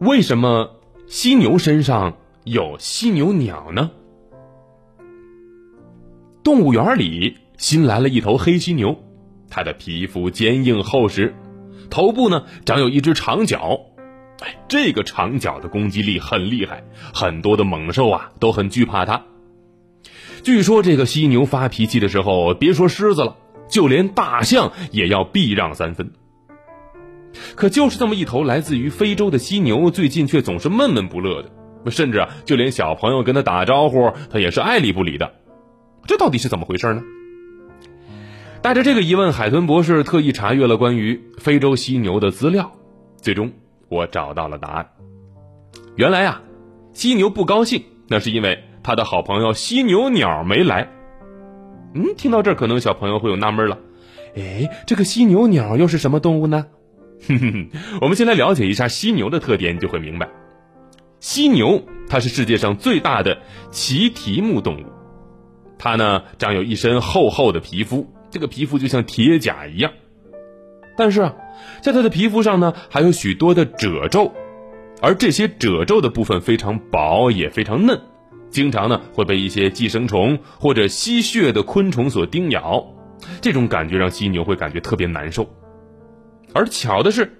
为什么犀牛身上有犀牛鸟呢？动物园里新来了一头黑犀牛，它的皮肤坚硬厚实，头部呢长有一只长角，哎，这个长角的攻击力很厉害，很多的猛兽啊都很惧怕它。据说这个犀牛发脾气的时候，别说狮子了，就连大象也要避让三分。可就是这么一头来自于非洲的犀牛，最近却总是闷闷不乐的，甚至啊，就连小朋友跟他打招呼，他也是爱理不理的。这到底是怎么回事呢？带着这个疑问，海豚博士特意查阅了关于非洲犀牛的资料，最终我找到了答案。原来啊，犀牛不高兴，那是因为他的好朋友犀牛鸟没来。嗯，听到这儿，可能小朋友会有纳闷了，哎，这个犀牛鸟又是什么动物呢？哼哼哼，我们先来了解一下犀牛的特点，你就会明白。犀牛它是世界上最大的奇蹄目动物，它呢长有一身厚厚的皮肤，这个皮肤就像铁甲一样。但是啊，在它的皮肤上呢还有许多的褶皱，而这些褶皱的部分非常薄也非常嫩，经常呢会被一些寄生虫或者吸血的昆虫所叮咬，这种感觉让犀牛会感觉特别难受。而巧的是，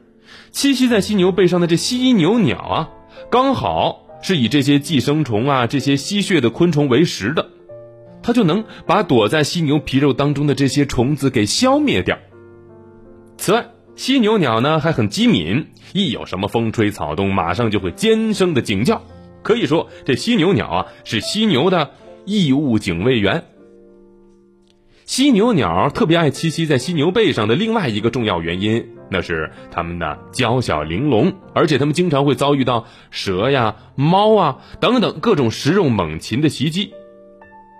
栖息在犀牛背上的这犀牛鸟啊，刚好是以这些寄生虫啊、这些吸血的昆虫为食的，它就能把躲在犀牛皮肉当中的这些虫子给消灭掉。此外，犀牛鸟呢还很机敏，一有什么风吹草动，马上就会尖声的警叫。可以说，这犀牛鸟啊是犀牛的义务警卫员。犀牛鸟特别爱栖息在犀牛背上的另外一个重要原因。那是它们的娇小玲珑，而且它们经常会遭遇到蛇呀、猫啊等等各种食肉猛禽的袭击。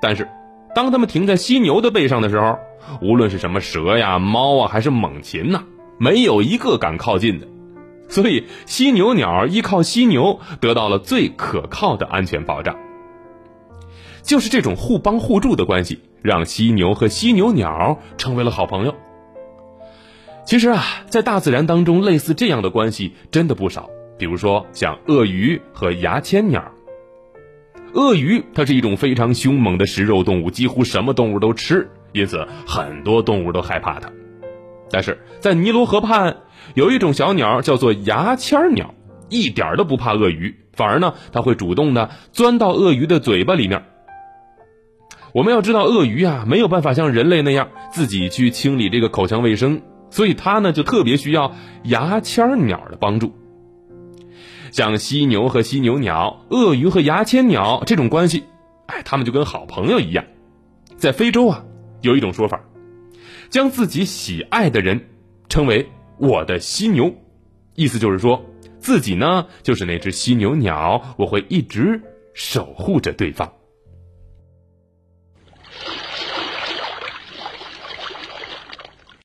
但是，当它们停在犀牛的背上的时候，无论是什么蛇呀、猫啊，还是猛禽呐，没有一个敢靠近的。所以，犀牛鸟依靠犀牛得到了最可靠的安全保障。就是这种互帮互助的关系，让犀牛和犀牛鸟成为了好朋友。其实啊，在大自然当中，类似这样的关系真的不少。比如说，像鳄鱼和牙签鸟。鳄鱼它是一种非常凶猛的食肉动物，几乎什么动物都吃，因此很多动物都害怕它。但是在尼罗河畔，有一种小鸟叫做牙签鸟，一点都不怕鳄鱼，反而呢，它会主动的钻到鳄鱼的嘴巴里面。我们要知道，鳄鱼啊没有办法像人类那样自己去清理这个口腔卫生。所以它呢就特别需要牙签鸟的帮助。像犀牛和犀牛鸟、鳄鱼和牙签鸟这种关系，哎，他们就跟好朋友一样。在非洲啊，有一种说法，将自己喜爱的人称为“我的犀牛”，意思就是说自己呢就是那只犀牛鸟，我会一直守护着对方。